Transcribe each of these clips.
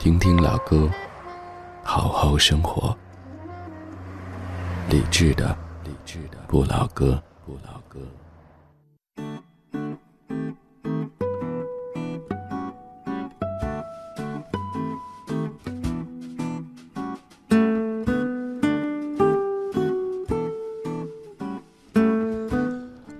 听听老歌，好好生活。理智的，理智的不老歌，不老歌。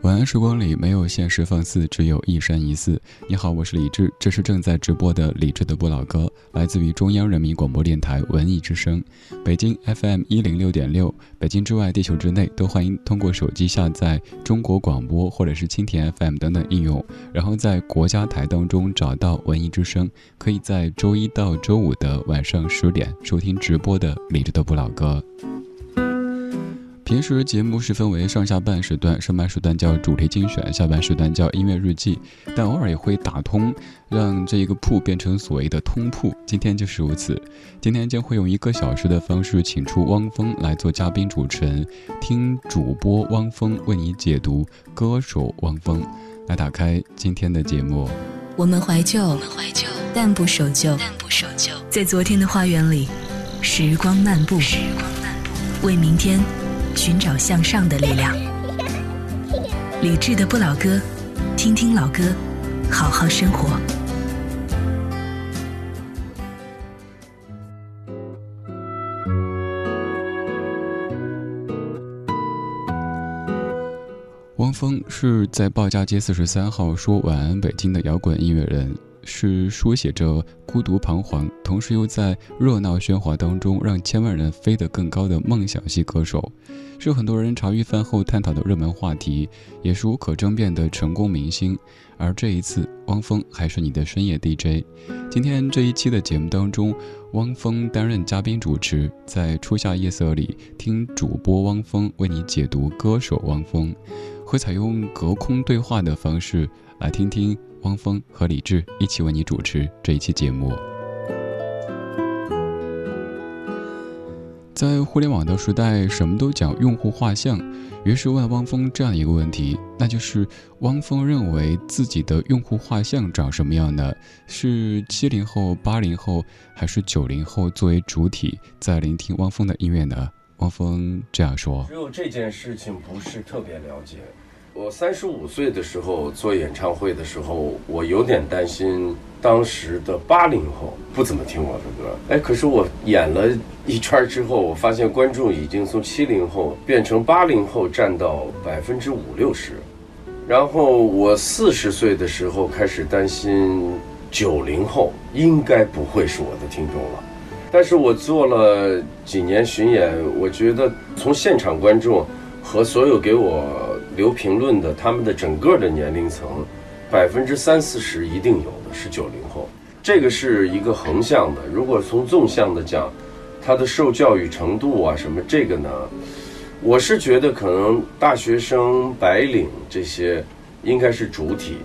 晚安时光里没有现实放肆，只有一山一寺。你好，我是李志，这是正在直播的李志的不老歌，来自于中央人民广播电台文艺之声，北京 FM 一零六点六。北京之外，地球之内，都欢迎通过手机下载中国广播或者是蜻蜓 FM 等等应用，然后在国家台当中找到文艺之声，可以在周一到周五的晚上十点收听直播的李志的不老歌。平时节目是分为上下半时段，上半时段叫主题精选，下半时段叫音乐日记，但偶尔也会打通，让这一个铺变成所谓的通铺。今天就是如此，今天将会用一个小时的方式，请出汪峰来做嘉宾主持人，听主播汪峰为你解读歌手汪峰。来打开今天的节目，我们怀旧，我们怀旧，但不守旧，但不守旧，在昨天的花园里，时光漫步，时光漫步，为明天。寻找向上的力量，理智的不老歌，听听老歌，好好生活。汪峰是在报家街四十三号说晚安北京的摇滚音乐人。是书写着孤独彷徨，同时又在热闹喧哗当中让千万人飞得更高的梦想系歌手，是很多人茶余饭后探讨的热门话题，也是无可争辩的成功明星。而这一次，汪峰还是你的深夜 DJ。今天这一期的节目当中，汪峰担任嘉宾主持，在初夏夜色里听主播汪峰为你解读歌手汪峰，会采用隔空对话的方式来听听。汪峰和李志一起为你主持这一期节目。在互联网的时代，什么都讲用户画像，于是问汪峰这样一个问题，那就是汪峰认为自己的用户画像长什么样呢？是七零后、八零后，还是九零后作为主体在聆听汪峰的音乐呢？汪峰这样说：“只有这件事情不是特别了解。”我三十五岁的时候做演唱会的时候，我有点担心当时的八零后不怎么听我的歌。哎，可是我演了一圈之后，我发现观众已经从七零后变成八零后占到百分之五六十。然后我四十岁的时候开始担心九零后应该不会是我的听众了。但是我做了几年巡演，我觉得从现场观众和所有给我。留评论的，他们的整个的年龄层，百分之三四十一定有的是九零后，这个是一个横向的。如果从纵向的讲，他的受教育程度啊什么这个呢，我是觉得可能大学生、白领这些应该是主体，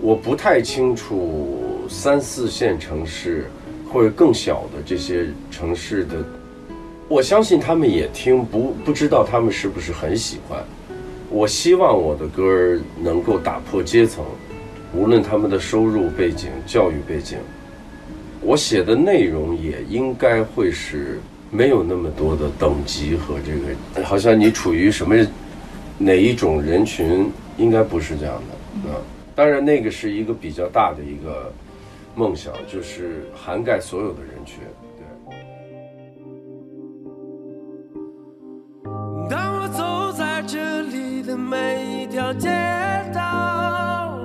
我不太清楚三四线城市或者更小的这些城市的，我相信他们也听，不不知道他们是不是很喜欢。我希望我的歌儿能够打破阶层，无论他们的收入背景、教育背景，我写的内容也应该会是没有那么多的等级和这个，好像你处于什么哪一种人群，应该不是这样的啊。当然，那个是一个比较大的一个梦想，就是涵盖所有的人群。的每一条街道，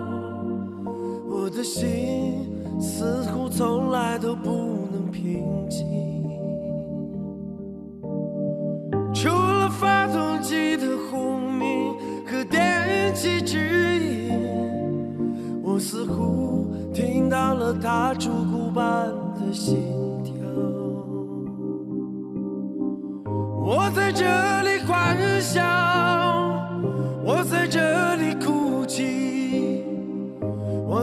我的心似乎从来都不能平静。除了发动机的轰鸣和电气指引，我似乎听到了踏出孤单的心跳。我在这里幻想，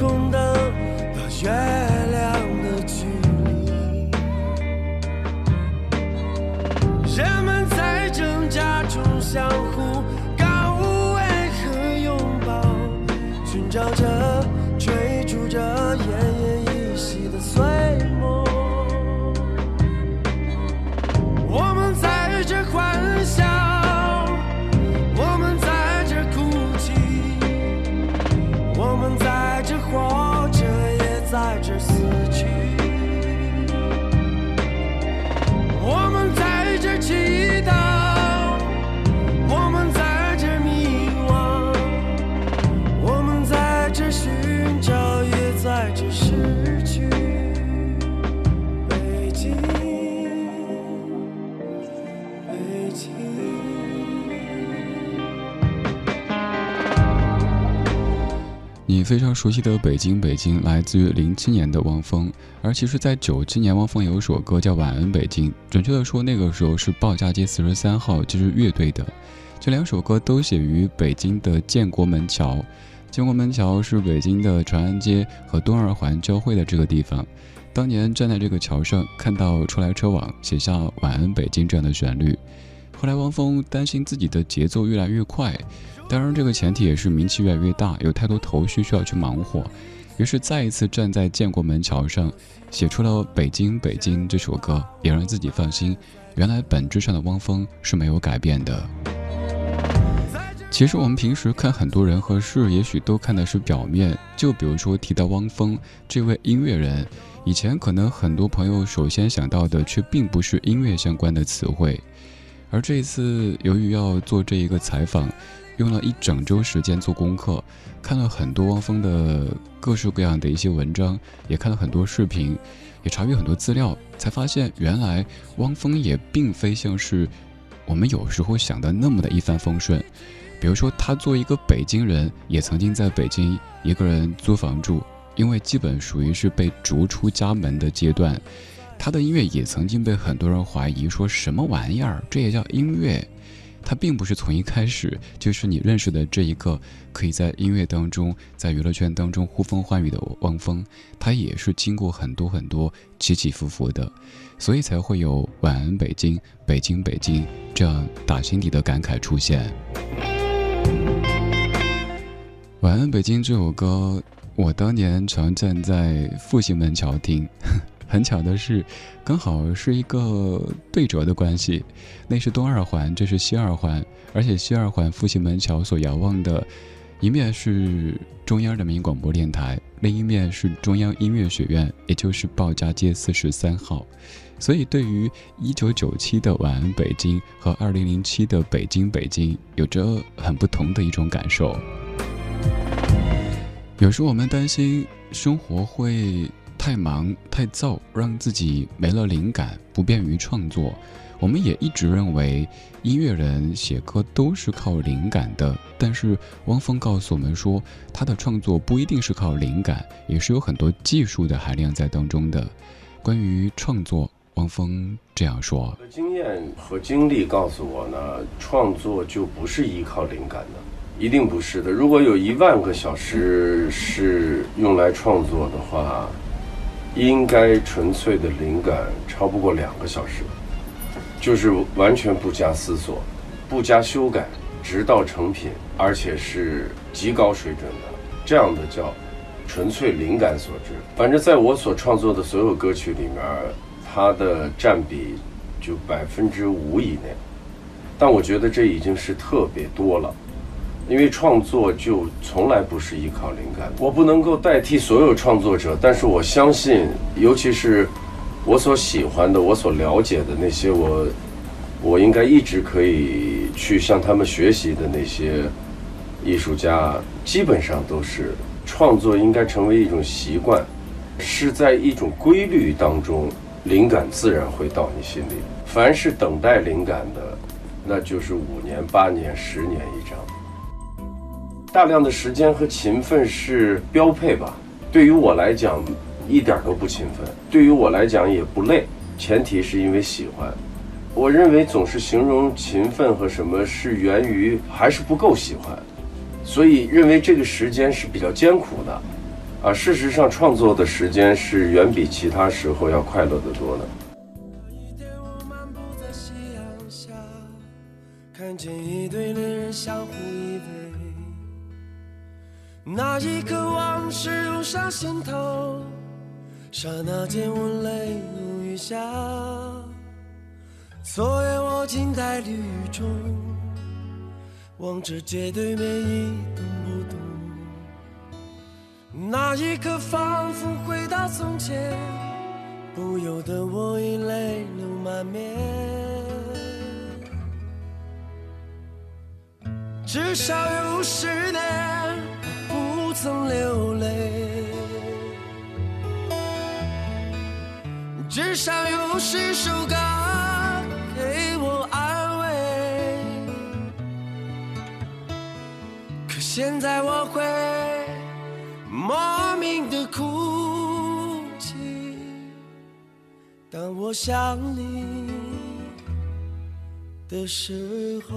空荡到。月亮的距离，人们在挣扎中相互告慰和拥抱，寻找着、非常熟悉的《北京北京》来自于零七年的汪峰，而其实，在九七年，汪峰有首歌叫《晚安北京》，准确的说，那个时候是报家街四十三号就是乐队的。这两首歌都写于北京的建国门桥，建国门桥是北京的长安街和东二环交汇的这个地方。当年站在这个桥上，看到车来车往，写下《晚安北京》这样的旋律。后来，汪峰担心自己的节奏越来越快。当然，这个前提也是名气越来越大，有太多头绪需要去忙活，于是再一次站在建国门桥上，写出了《北京北京》这首歌，也让自己放心。原来本质上的汪峰是没有改变的。其实我们平时看很多人和事，也许都看的是表面。就比如说提到汪峰这位音乐人，以前可能很多朋友首先想到的却并不是音乐相关的词汇，而这一次由于要做这一个采访。用了一整周时间做功课，看了很多汪峰的各式各样的一些文章，也看了很多视频，也查阅很多资料，才发现原来汪峰也并非像是我们有时候想的那么的一帆风顺。比如说，他作为一个北京人，也曾经在北京一个人租房住，因为基本属于是被逐出家门的阶段。他的音乐也曾经被很多人怀疑，说什么玩意儿，这也叫音乐？他并不是从一开始就是你认识的这一个可以在音乐当中、在娱乐圈当中呼风唤雨的汪峰，他也是经过很多很多起起伏伏的，所以才会有“晚安北京，北京北京”这样打心底的感慨出现。“晚安北京”这首歌，我当年常站在复兴门桥听。很巧的是，刚好是一个对折的关系，那是东二环，这是西二环，而且西二环复兴门桥所遥望的，一面是中央人民广播电台，另一面是中央音乐学院，也就是报家街四十三号。所以，对于一九九七的晚安北京和二零零七的北京北京，有着很不同的一种感受。有时我们担心生活会。太忙太燥，让自己没了灵感，不便于创作。我们也一直认为音乐人写歌都是靠灵感的，但是汪峰告诉我们说，他的创作不一定是靠灵感，也是有很多技术的含量在当中的。关于创作，汪峰这样说：经验和经历告诉我呢，创作就不是依靠灵感的，一定不是的。如果有一万个小时是用来创作的话。应该纯粹的灵感超不过两个小时，就是完全不加思索、不加修改，直到成品，而且是极高水准的，这样的叫纯粹灵感所致。反正在我所创作的所有歌曲里面，它的占比就百分之五以内，但我觉得这已经是特别多了。因为创作就从来不是依靠灵感。我不能够代替所有创作者，但是我相信，尤其是我所喜欢的、我所了解的那些我，我应该一直可以去向他们学习的那些艺术家，基本上都是创作应该成为一种习惯，是在一种规律当中，灵感自然会到你心里。凡是等待灵感的，那就是五年、八年、十年一张。大量的时间和勤奋是标配吧？对于我来讲，一点都不勤奋；对于我来讲也不累。前提是因为喜欢。我认为总是形容勤奋和什么是源于还是不够喜欢，所以认为这个时间是比较艰苦的。啊，事实上创作的时间是远比其他时候要快乐得多的。看见一对恋人相互依偎。那一刻往事涌上心头，刹那间我泪如雨下。昨夜我静在绿雨中，望着街对面一动不动。那一刻仿佛回到从前。不由得我已泪流满面。至少有十年曾流泪，至少有十首歌给我安慰。可现在我会莫名的哭泣。当我想你的时候，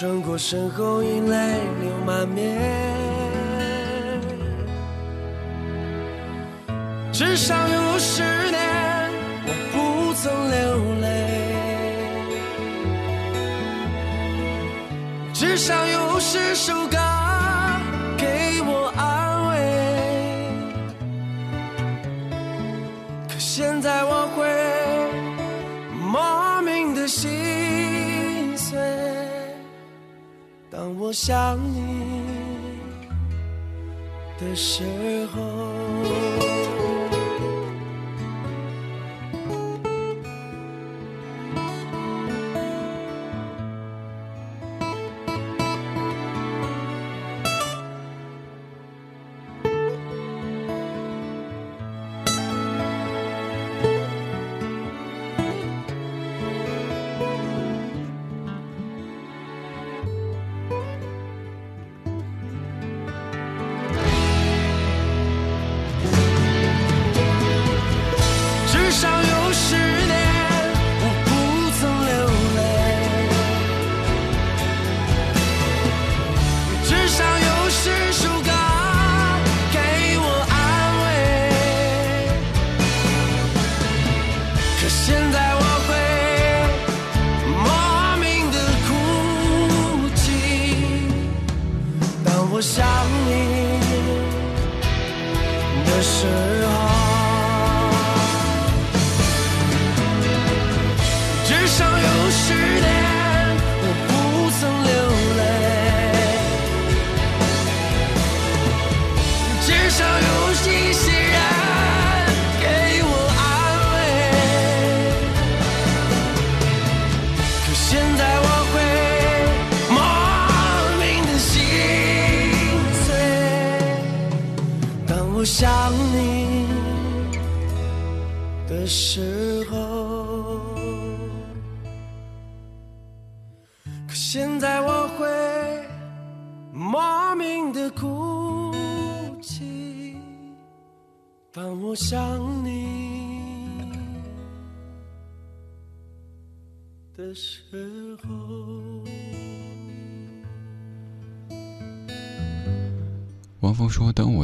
转过身后已泪流满面。至少有十年我不曾流泪，至少有十首歌给我安慰。可现在我我想你的时候。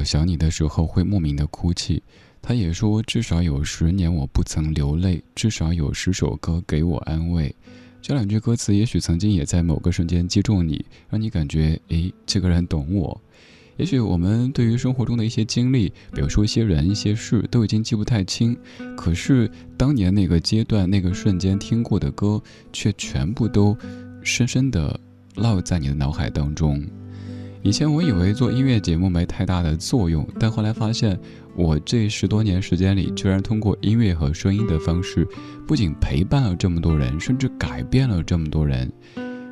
想你的时候，会莫名的哭泣。”他也说：“至少有十年我不曾流泪，至少有十首歌给我安慰。”这两句歌词也许曾经也在某个瞬间击中你，让你感觉，诶，这个人懂我。也许我们对于生活中的一些经历，比如说一些人、一些事，都已经记不太清，可是当年那个阶段、那个瞬间听过的歌，却全部都深深的烙在你的脑海当中。以前我以为做音乐节目没太大的作用，但后来发现，我这十多年时间里，居然通过音乐和声音的方式，不仅陪伴了这么多人，甚至改变了这么多人。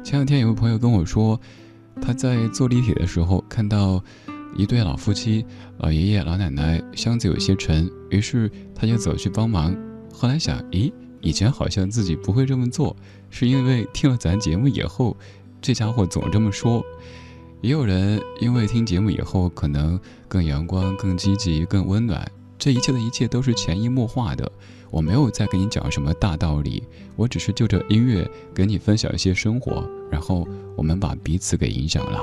前两天有位朋友跟我说，他在坐地铁的时候看到一对老夫妻，老爷爷老奶奶箱子有些沉，于是他就走去帮忙。后来想，咦，以前好像自己不会这么做，是因为听了咱节目以后，这家伙总这么说。也有人因为听节目以后，可能更阳光、更积极、更温暖。这一切的一切都是潜移默化的。我没有在跟你讲什么大道理，我只是就着音乐跟你分享一些生活，然后我们把彼此给影响了。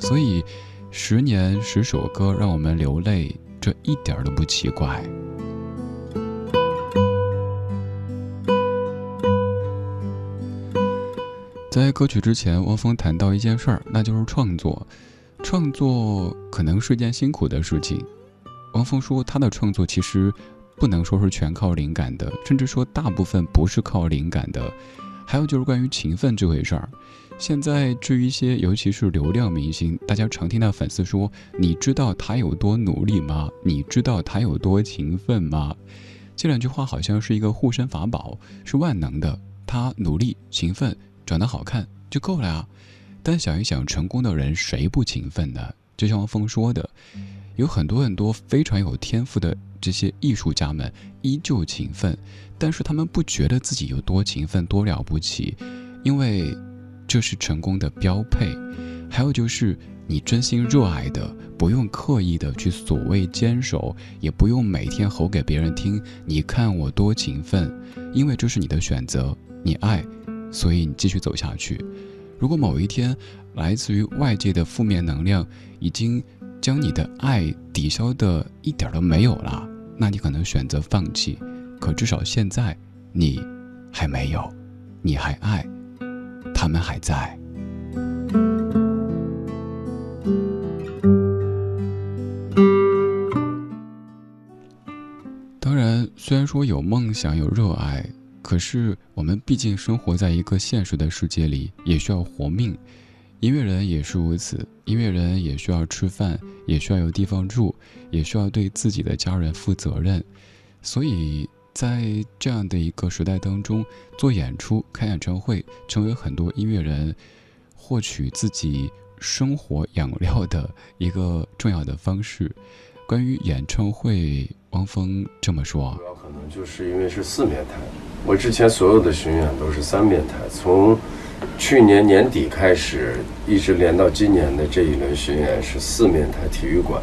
所以，十年十首歌让我们流泪，这一点都不奇怪。在歌曲之前，汪峰谈到一件事儿，那就是创作。创作可能是件辛苦的事情。汪峰说，他的创作其实不能说是全靠灵感的，甚至说大部分不是靠灵感的。还有就是关于勤奋这回事儿。现在至于一些，尤其是流量明星，大家常听到粉丝说：“你知道他有多努力吗？你知道他有多勤奋吗？”这两句话好像是一个护身法宝，是万能的。他努力勤奋。长得好看就够了啊，但想一想，成功的人谁不勤奋呢？就像汪峰说的，有很多很多非常有天赋的这些艺术家们依旧勤奋，但是他们不觉得自己有多勤奋、多了不起，因为这是成功的标配。还有就是你真心热爱的，不用刻意的去所谓坚守，也不用每天吼给别人听，你看我多勤奋，因为这是你的选择，你爱。所以你继续走下去。如果某一天，来自于外界的负面能量已经将你的爱抵消的一点都没有了，那你可能选择放弃。可至少现在，你还没有，你还爱，他们还在。当然，虽然说有梦想，有热爱。可是，我们毕竟生活在一个现实的世界里，也需要活命。音乐人也是如此，音乐人也需要吃饭，也需要有地方住，也需要对自己的家人负责任。所以在这样的一个时代当中，做演出、开演唱会，成为很多音乐人获取自己生活养料的一个重要的方式。关于演唱会，汪峰这么说：主要可能就是因为是四面台。我之前所有的巡演都是三面台，从去年年底开始，一直连到今年的这一轮巡演是四面台体育馆。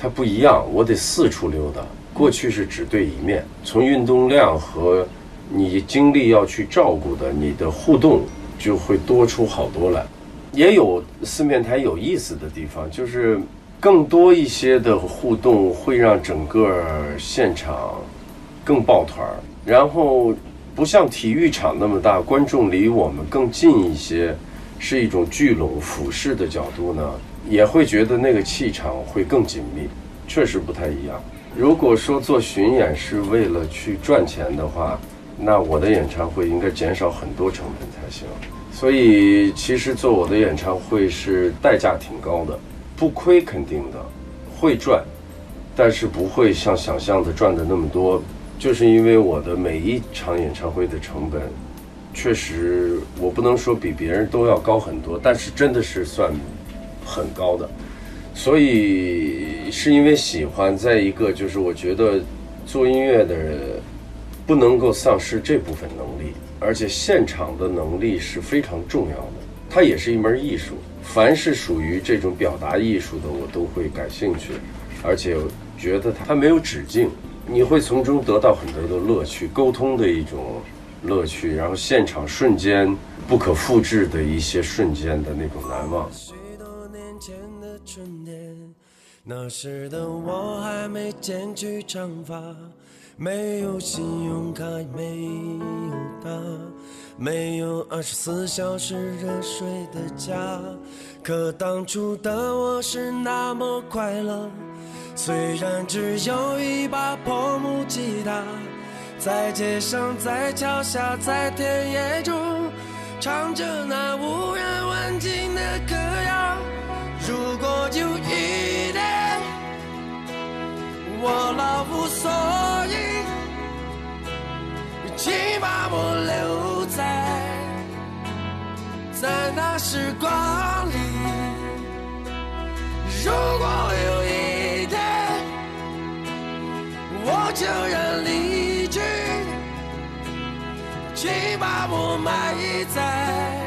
它不一样，我得四处溜达。过去是只对一面，从运动量和你精力要去照顾的，你的互动就会多出好多来。也有四面台有意思的地方，就是更多一些的互动会让整个现场更抱团儿。然后，不像体育场那么大，观众离我们更近一些，是一种聚拢俯视的角度呢，也会觉得那个气场会更紧密，确实不太一样。如果说做巡演是为了去赚钱的话，那我的演唱会应该减少很多成本才行。所以，其实做我的演唱会是代价挺高的，不亏肯定的，会赚，但是不会像想象的赚的那么多。就是因为我的每一场演唱会的成本，确实我不能说比别人都要高很多，但是真的是算很高的，所以是因为喜欢。再一个就是我觉得做音乐的人不能够丧失这部分能力，而且现场的能力是非常重要的，它也是一门艺术。凡是属于这种表达艺术的，我都会感兴趣，而且觉得它没有止境。你会从中得到很多的乐趣，沟通的一种乐趣，然后现场瞬间不可复制的一些瞬间的那种难忘。许多年前的春天那时的我还没剪去长发，没有信用卡，没有他，没有二十四小时热水的家。可当初的我是那么快乐，虽然只有一把破木吉他，在街上，在桥下，在田野中，唱着那无人问津的歌谣。如果有一天我老无所依，请把我留在在那时光里。如果有悄然离去，请把我埋在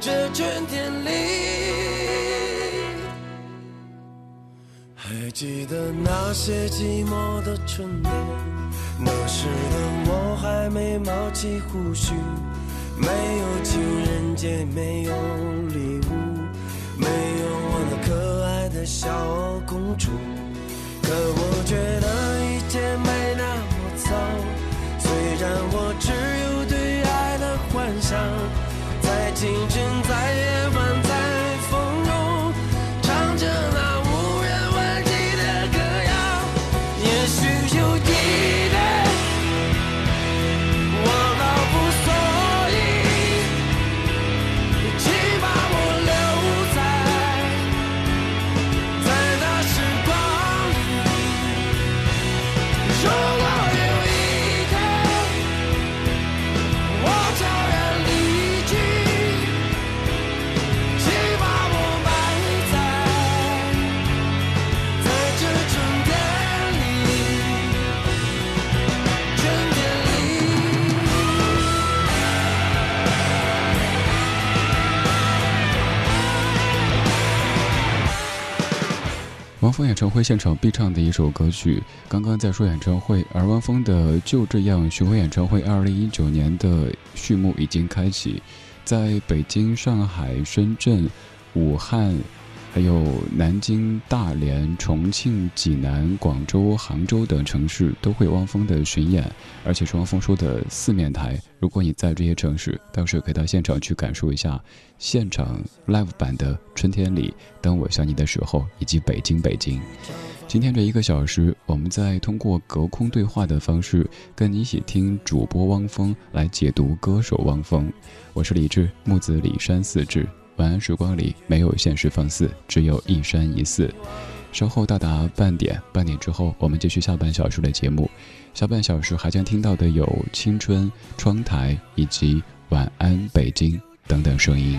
这春天里。还记得那些寂寞的春天，那时的我还没冒起胡须，没有情人节，没有礼物，没有我那可爱的小公主。可我觉得一切没那么糟，虽然我只有对爱的幻想，在清晨，汪峰演唱会现场必唱的一首歌曲，刚刚在说演唱会，而汪峰的《就这样》巡回演唱会二零一九年的序幕已经开启，在北京、上海、深圳、武汉。还有南京、大连、重庆、济南、广州、杭州等城市都会汪峰的巡演，而且是汪峰说的四面台。如果你在这些城市，到时候可以到现场去感受一下现场 live 版的《春天里》，当我想你的时候，以及北京，北京。今天这一个小时，我们在通过隔空对话的方式，跟你一起听主播汪峰来解读歌手汪峰。我是李志，木子李山四志。晚安时光里没有现实放肆，只有一山一寺。稍后到达半点，半点之后我们继续下半小时的节目。下半小时还将听到的有青春、窗台以及晚安北京等等声音。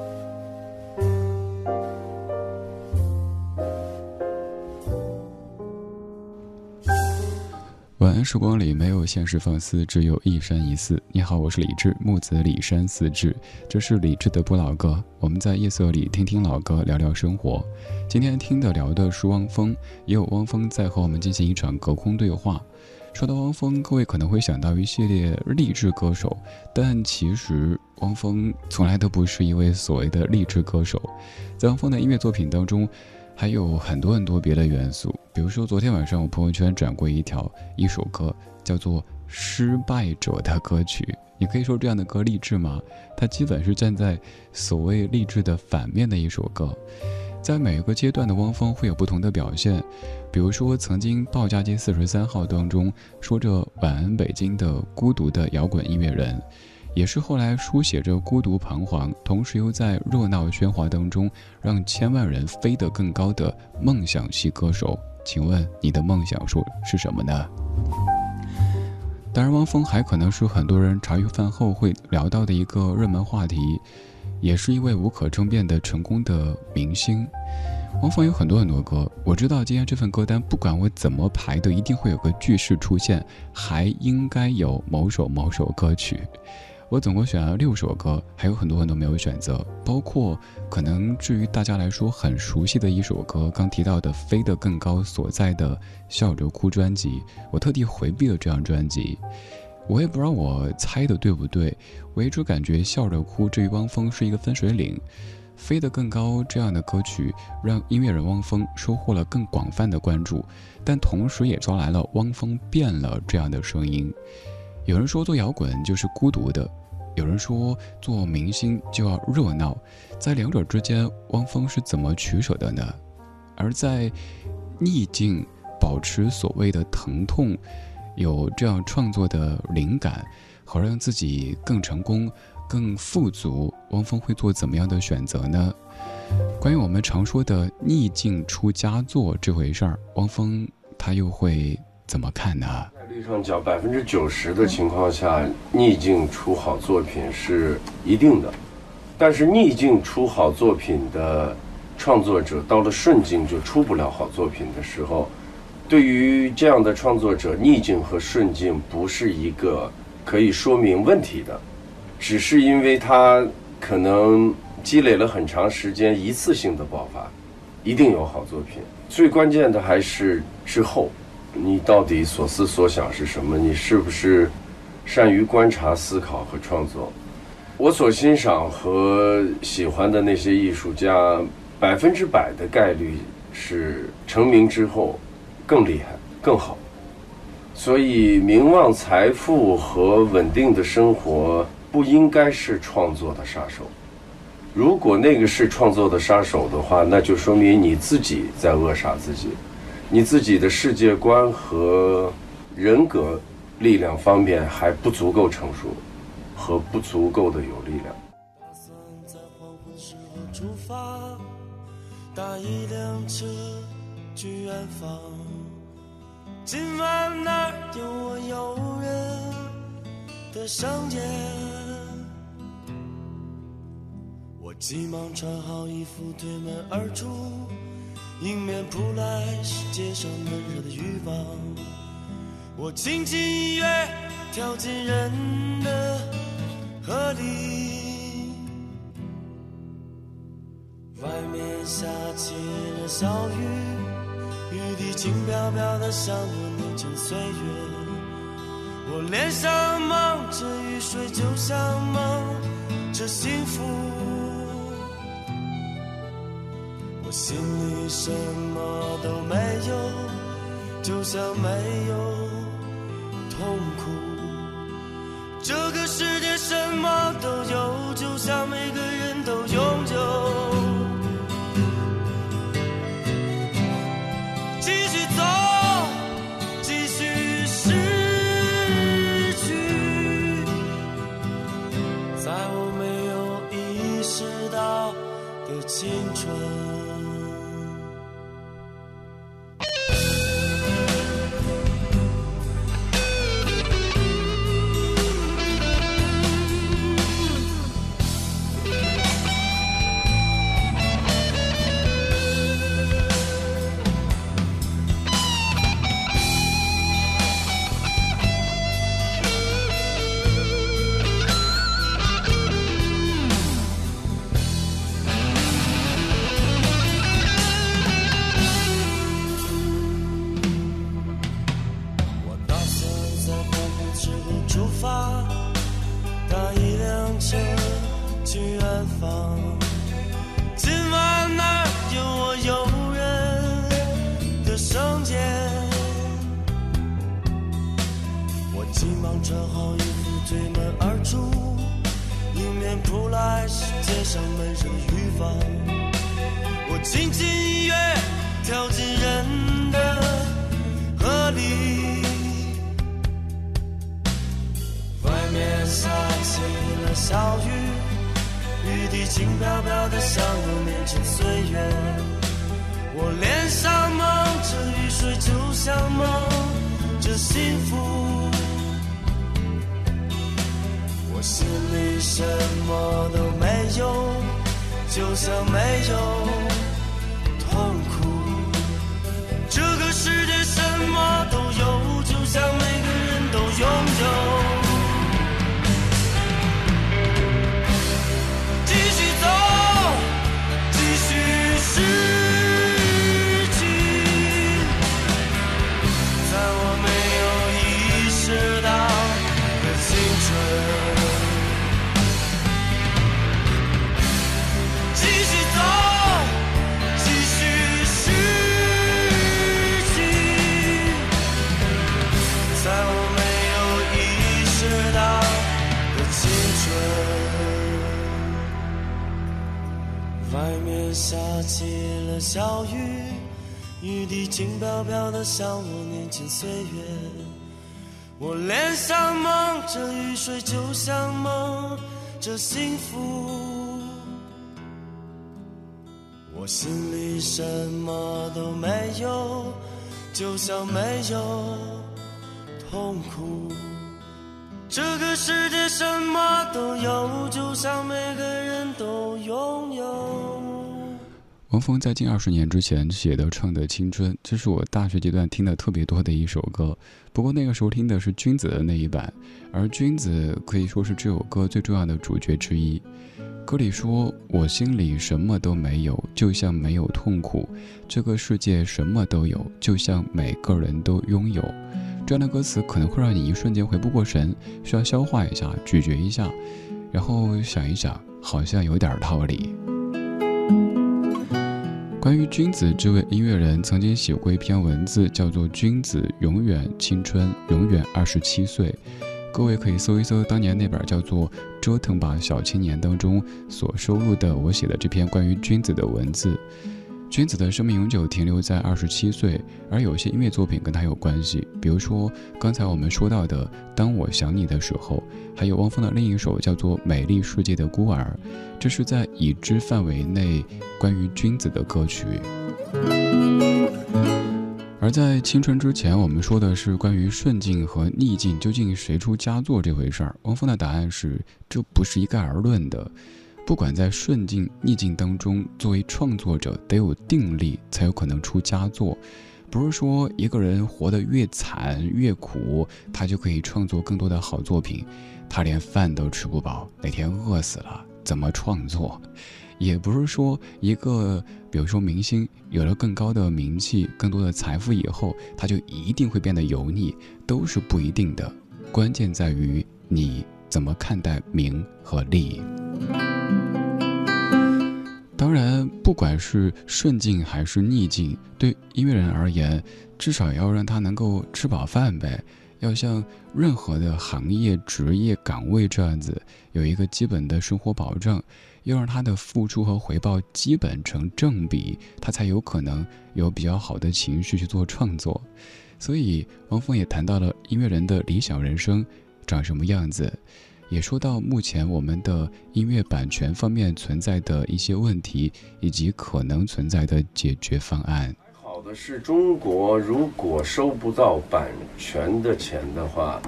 时光里没有现实放肆，只有一山一寺。你好，我是李志，木子李山四志。这是李志的不老歌。我们在夜色里听听老歌，聊聊生活。今天听的聊的是汪峰，也有汪峰在和我们进行一场隔空对话。说到汪峰，各位可能会想到一系列励志歌手，但其实汪峰从来都不是一位所谓的励志歌手。在汪峰的音乐作品当中。还有很多很多别的元素，比如说昨天晚上我朋友圈转过一条一首歌，叫做《失败者的歌曲》。你可以说这样的歌励志吗？它基本是站在所谓励志的反面的一首歌。在每一个阶段的汪峰会有不同的表现，比如说曾经报价街四十三号当中说着“晚安北京”的孤独的摇滚音乐人。也是后来书写着孤独彷徨，同时又在热闹喧哗当中让千万人飞得更高的梦想系歌手。请问你的梦想说是什么呢？当然，汪峰还可能是很多人茶余饭后会聊到的一个热门话题，也是一位无可争辩的成功的明星。汪峰有很多很多歌，我知道今天这份歌单不管我怎么排的，一定会有个句式出现，还应该有某首某首歌曲。我总共选了六首歌，还有很多很多没有选择，包括可能至于大家来说很熟悉的一首歌，刚提到的《飞得更高》所在的《笑着哭》专辑，我特地回避了这张专辑。我也不知道我猜的对不对，我一直感觉《笑着哭》至于汪峰是一个分水岭，《飞得更高》这样的歌曲让音乐人汪峰收获了更广泛的关注，但同时也招来了“汪峰变了”这样的声音。有人说做摇滚就是孤独的。有人说做明星就要热闹，在两者之间，汪峰是怎么取舍的呢？而在逆境保持所谓的疼痛，有这样创作的灵感，好让自己更成功、更富足，汪峰会做怎么样的选择呢？关于我们常说的逆境出佳作这回事儿，汪峰他又会怎么看呢？率上讲，百分之九十的情况下，逆境出好作品是一定的。但是逆境出好作品的创作者，到了顺境就出不了好作品的时候，对于这样的创作者，逆境和顺境不是一个可以说明问题的，只是因为他可能积累了很长时间一次性的爆发，一定有好作品。最关键的还是之后。你到底所思所想是什么？你是不是善于观察、思考和创作？我所欣赏和喜欢的那些艺术家，百分之百的概率是成名之后更厉害、更好。所以，名望、财富和稳定的生活不应该是创作的杀手。如果那个是创作的杀手的话，那就说明你自己在扼杀自己。你自己的世界观和人格力量方面还不足够成熟，和不足够的有力量。打算在黄昏时候出发，搭一辆车去远方。今晚那儿有我诱人的商店，我急忙穿好衣服，推门而出。迎面扑来是街上闷热的欲望，我轻轻一跃，跳进人的河里。外面下起了小雨，雨滴轻飘飘的，像我年轻岁月。我脸上蒙着雨水，就像蒙着幸福。心里什么都没有，就像没有痛苦。这个世界什么都有，就像每个人都拥有。继续走，继续失去，在我没有意识到的。青春下起了小雨，雨滴轻飘飘的，像我年轻岁月。我脸上蒙着雨水，就像蒙着幸福。我心里什么都没有，就像没有痛苦。这个世界什么都有，就像每个人都拥有。王峰在近二十年之前写的唱的《青春》，这是我大学阶段听的特别多的一首歌。不过那个时候听的是君子的那一版，而君子可以说是这首歌最重要的主角之一。歌里说：“我心里什么都没有，就像没有痛苦。这个世界什么都有，就像每个人都拥有。”这样的歌词可能会让你一瞬间回不过神，需要消化一下、咀嚼一下，然后想一想，好像有点道理。关于君子这位音乐人，曾经写过一篇文字，叫做《君子永远青春，永远二十七岁》。各位可以搜一搜当年那本叫做《折腾吧小青年》当中所收录的我写的这篇关于君子的文字。君子的生命永久停留在二十七岁，而有些音乐作品跟他有关系，比如说刚才我们说到的《当我想你的时候》，还有汪峰的另一首叫做《美丽世界的孤儿》，这是在已知范围内关于君子的歌曲。而在青春之前，我们说的是关于顺境和逆境究竟谁出佳作这回事儿。汪峰的答案是，这不是一概而论的。不管在顺境逆境当中，作为创作者得有定力，才有可能出佳作。不是说一个人活得越惨越苦，他就可以创作更多的好作品。他连饭都吃不饱，哪天饿死了怎么创作？也不是说一个，比如说明星有了更高的名气、更多的财富以后，他就一定会变得油腻，都是不一定的。关键在于你怎么看待名和利。当然，不管是顺境还是逆境，对音乐人而言，至少要让他能够吃饱饭呗。要像任何的行业、职业岗位这样子，有一个基本的生活保障，要让他的付出和回报基本成正比，他才有可能有比较好的情绪去做创作。所以，王峰也谈到了音乐人的理想人生长什么样子。也说到目前我们的音乐版权方面存在的一些问题，以及可能存在的解决方案。好的是，中国如果收不到版权的钱的话，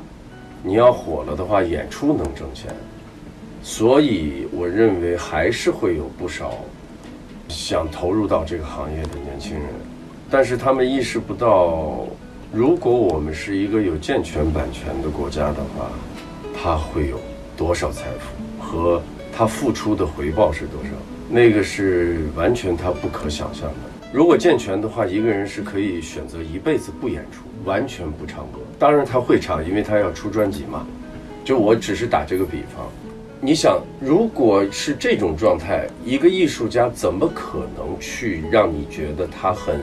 你要火了的话，演出能挣钱。所以我认为还是会有不少想投入到这个行业的年轻人，但是他们意识不到，如果我们是一个有健全版权的国家的话，它会有。多少财富和他付出的回报是多少？那个是完全他不可想象的。如果健全的话，一个人是可以选择一辈子不演出，完全不唱歌。当然他会唱，因为他要出专辑嘛。就我只是打这个比方，你想，如果是这种状态，一个艺术家怎么可能去让你觉得他很，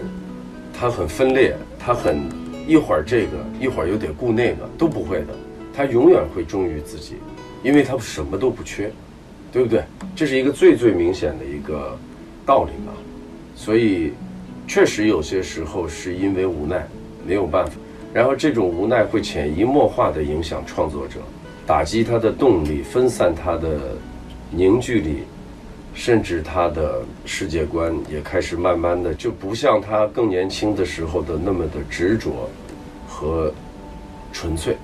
他很分裂，他很一会儿这个，一会儿又得顾那个，都不会的。他永远会忠于自己，因为他什么都不缺，对不对？这是一个最最明显的一个道理吧。所以，确实有些时候是因为无奈，没有办法。然后这种无奈会潜移默化地影响创作者，打击他的动力，分散他的凝聚力，甚至他的世界观也开始慢慢的就不像他更年轻的时候的那么的执着和纯粹。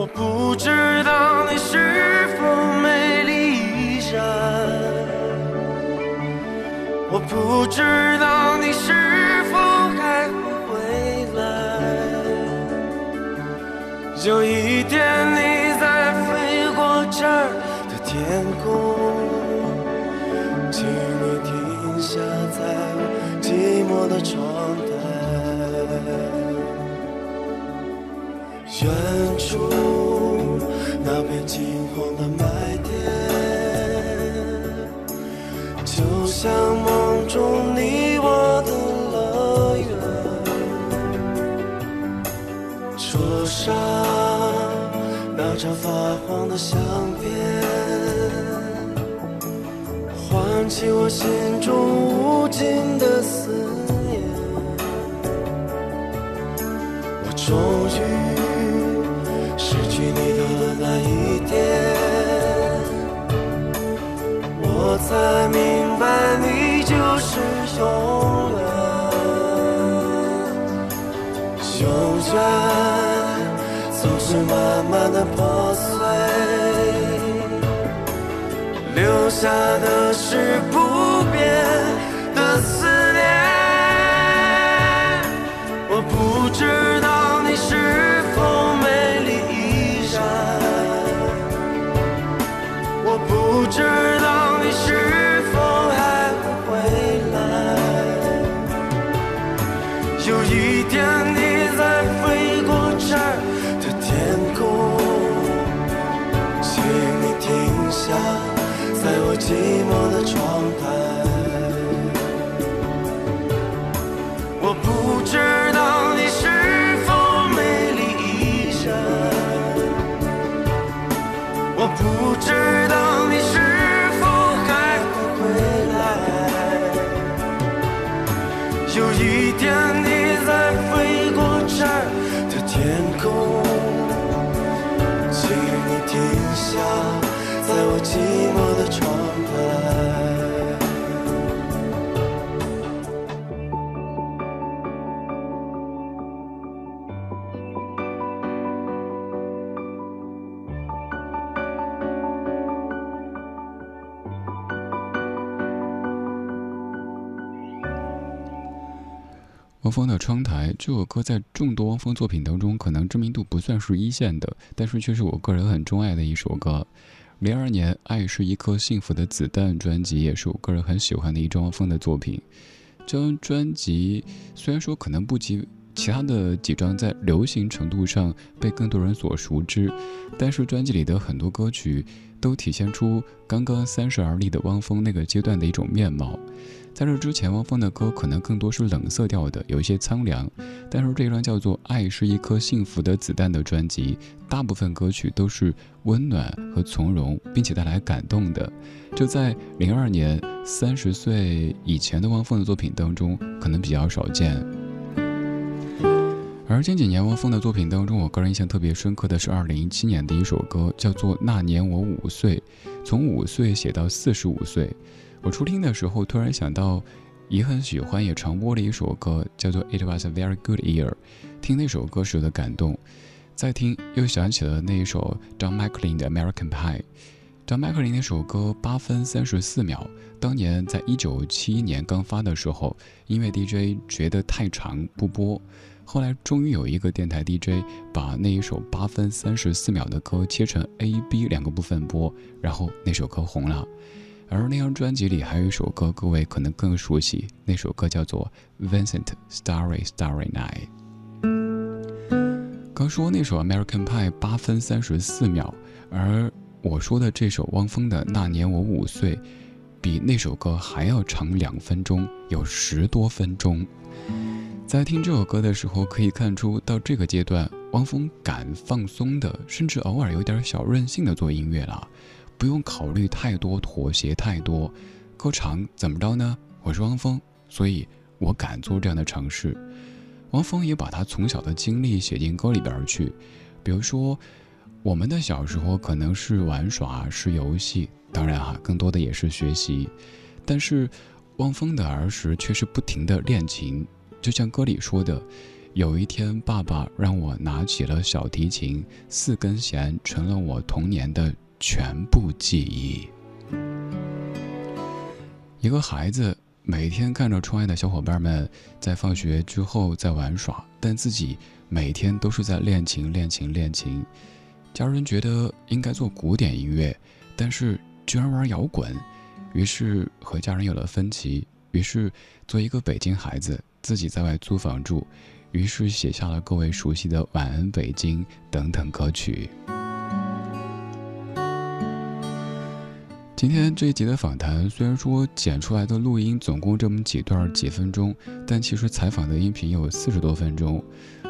我不知道你是否美丽依然，我不知道你是否还会回来。有一天你在飞过。这儿的天空，相片，唤起我心中无尽的思念。我终于失去你的那一天，我才明白你就是永远，永远总。是慢慢的下的是不变的思念。我不知道你是否美丽依然，我不知道你是否还会回来。有一天的《窗台》这首歌在众多汪峰作品当中，可能知名度不算是一线的，但是却是我个人很钟爱的一首歌。零二年，《爱是一颗幸福的子弹》专辑也是我个人很喜欢的一张汪峰的作品。这张专辑虽然说可能不及其他的几张在流行程度上被更多人所熟知，但是专辑里的很多歌曲都体现出刚刚三十而立的汪峰那个阶段的一种面貌。在这之前，汪峰的歌可能更多是冷色调的，有一些苍凉。但是这张叫做《爱是一颗幸福的子弹》的专辑，大部分歌曲都是温暖和从容，并且带来感动的。这在零二年三十岁以前的汪峰的作品当中，可能比较少见。而近几年汪峰的作品当中，我个人印象特别深刻的是二零一七年的一首歌，叫做《那年我五岁》，从五岁写到四十五岁。我初听的时候，突然想到，也很喜欢也常播的一首歌，叫做《It Was a Very Good Year》。听那首歌时的感动，再听又想起了那一首 John McLean 的《American Pie》。John McLean 那首歌八分三十四秒，当年在一九七一年刚发的时候，音乐 DJ 觉得太长不播，后来终于有一个电台 DJ 把那一首八分三十四秒的歌切成 A、B 两个部分播，然后那首歌红了。而那张专辑里还有一首歌，各位可能更熟悉，那首歌叫做《Vincent Starry Starry Night》。刚说那首《American Pie》八分三十四秒，而我说的这首汪峰的《那年我五岁》，比那首歌还要长两分钟，有十多分钟。在听这首歌的时候，可以看出到这个阶段，汪峰敢放松的，甚至偶尔有点小任性的做音乐了。不用考虑太多，妥协太多，歌长怎么着呢？我是汪峰，所以我敢做这样的尝试。汪峰也把他从小的经历写进歌里边去，比如说，我们的小时候可能是玩耍，是游戏，当然哈，更多的也是学习。但是，汪峰的儿时却是不停的练琴，就像歌里说的：“有一天，爸爸让我拿起了小提琴，四根弦成了我童年的。”全部记忆。一个孩子每天看着窗外的小伙伴们在放学之后在玩耍，但自己每天都是在练琴、练琴、练琴。家人觉得应该做古典音乐，但是居然玩摇滚，于是和家人有了分歧。于是，做一个北京孩子，自己在外租房住，于是写下了各位熟悉的《晚安北京》等等歌曲。今天这一集的访谈，虽然说剪出来的录音总共这么几段几分钟，但其实采访的音频有四十多分钟。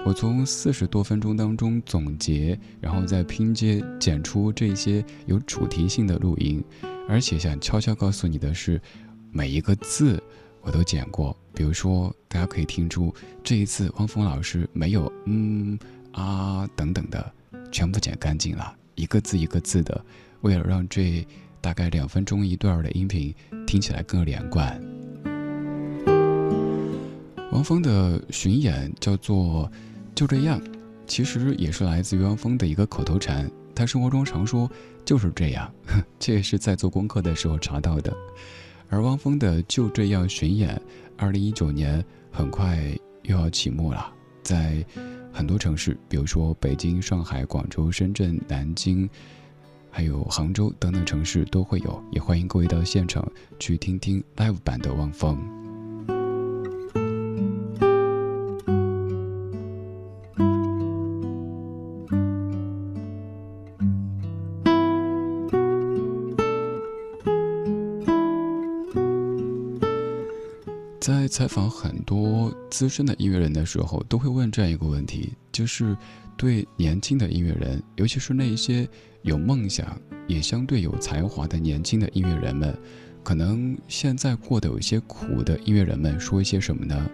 我从四十多分钟当中总结，然后再拼接剪出这些有主题性的录音。而且想悄悄告诉你的是，每一个字我都剪过。比如说，大家可以听出这一次汪峰老师没有嗯啊等等的，全部剪干净了，一个字一个字的，为了让这。大概两分钟一段的音频，听起来更连贯。汪峰的巡演叫做“就这样”，其实也是来自于汪峰的一个口头禅。他生活中常说“就是这样”，这也是在做功课的时候查到的。而汪峰的“就这样”巡演，二零一九年很快又要启幕了，在很多城市，比如说北京、上海、广州、深圳、南京。还有杭州等等城市都会有，也欢迎各位到现场去听听 live 版的汪峰。采访很多资深的音乐人的时候，都会问这样一个问题，就是对年轻的音乐人，尤其是那一些。有梦想也相对有才华的年轻的音乐人们，可能现在过得有些苦的音乐人们说一些什么呢？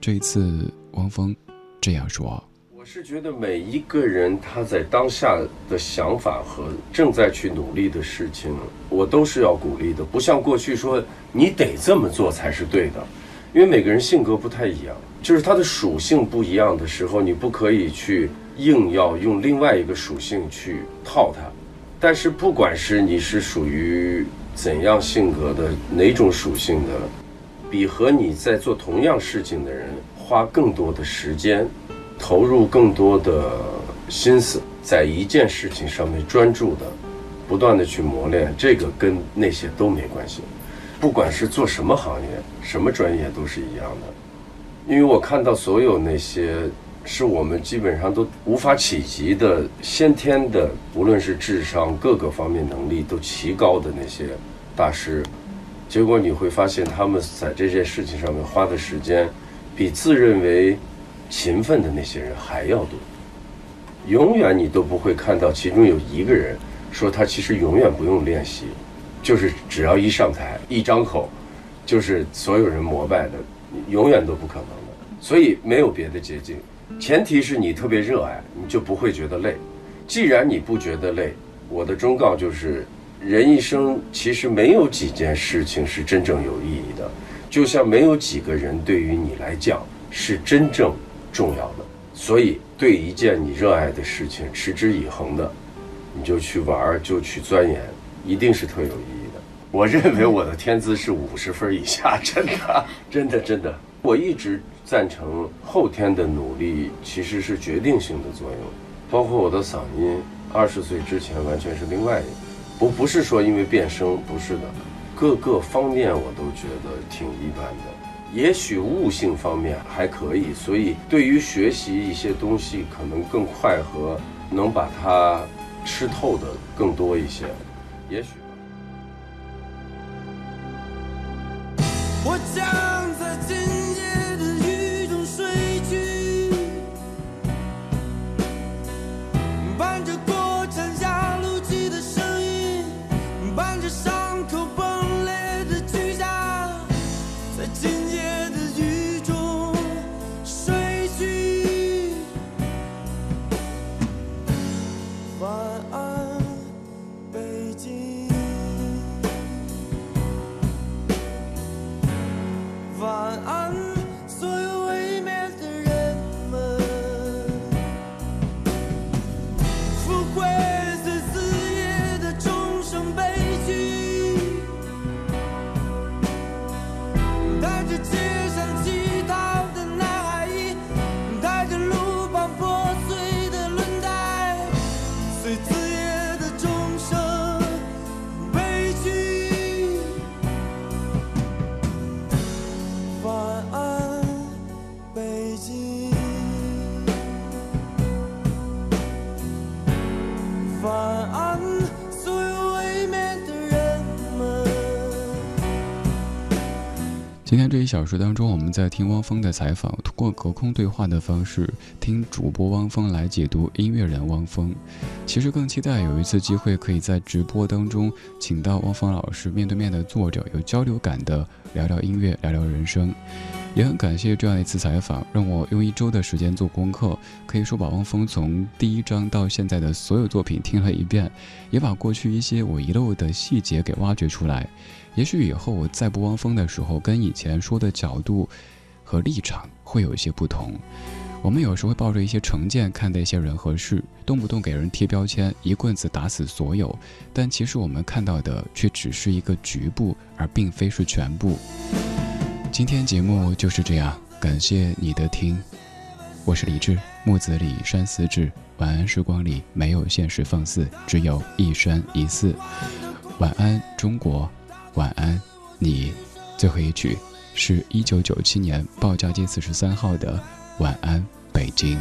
这一次，汪峰这样说：“我是觉得每一个人他在当下的想法和正在去努力的事情，我都是要鼓励的。不像过去说你得这么做才是对的，因为每个人性格不太一样，就是他的属性不一样的时候，你不可以去。”硬要用另外一个属性去套它，但是不管是你是属于怎样性格的哪种属性的，比和你在做同样事情的人花更多的时间，投入更多的心思，在一件事情上面专注的，不断的去磨练，这个跟那些都没关系。不管是做什么行业、什么专业，都是一样的。因为我看到所有那些是我们基本上都无法企及的先天的，无论是智商各个方面能力都奇高的那些大师。结果你会发现，他们在这件事情上面花的时间，比自认为勤奋的那些人还要多。永远你都不会看到其中有一个人说他其实永远不用练习，就是只要一上台一张口，就是所有人膜拜的，永远都不可能的。所以没有别的捷径，前提是你特别热爱，你就不会觉得累。既然你不觉得累，我的忠告就是。人一生其实没有几件事情是真正有意义的，就像没有几个人对于你来讲是真正重要的。所以，对一件你热爱的事情持之以恒的，你就去玩，就去钻研，一定是特有意义的。我认为我的天资是五十分以下，真的，真的，真的。我一直赞成后天的努力其实是决定性的作用，包括我的嗓音，二十岁之前完全是另外一个。不不是说因为变声，不是的，各个方面我都觉得挺一般的。也许悟性方面还可以，所以对于学习一些东西可能更快和能把它吃透的更多一些，也许吧。我将在今小说当中，我们在听汪峰的采访，通过隔空对话的方式，听主播汪峰来解读音乐人汪峰。其实更期待有一次机会，可以在直播当中请到汪峰老师面对面的坐着，有交流感的聊聊音乐，聊聊人生。也很感谢这样一次采访，让我用一周的时间做功课，可以说把汪峰从第一章到现在的所有作品听了一遍，也把过去一些我遗漏的细节给挖掘出来。也许以后我再播汪峰的时候，跟以前说的角度和立场会有一些不同。我们有时会抱着一些成见看待一些人和事，动不动给人贴标签，一棍子打死所有。但其实我们看到的却只是一个局部，而并非是全部。今天节目就是这样，感谢你的听，我是李志，木子李，山寺志。晚安，时光里没有现实放肆，只有一山一寺。晚安，中国。晚安，你。最后一曲是一九九七年鲍家街四十三号的《晚安，北京》。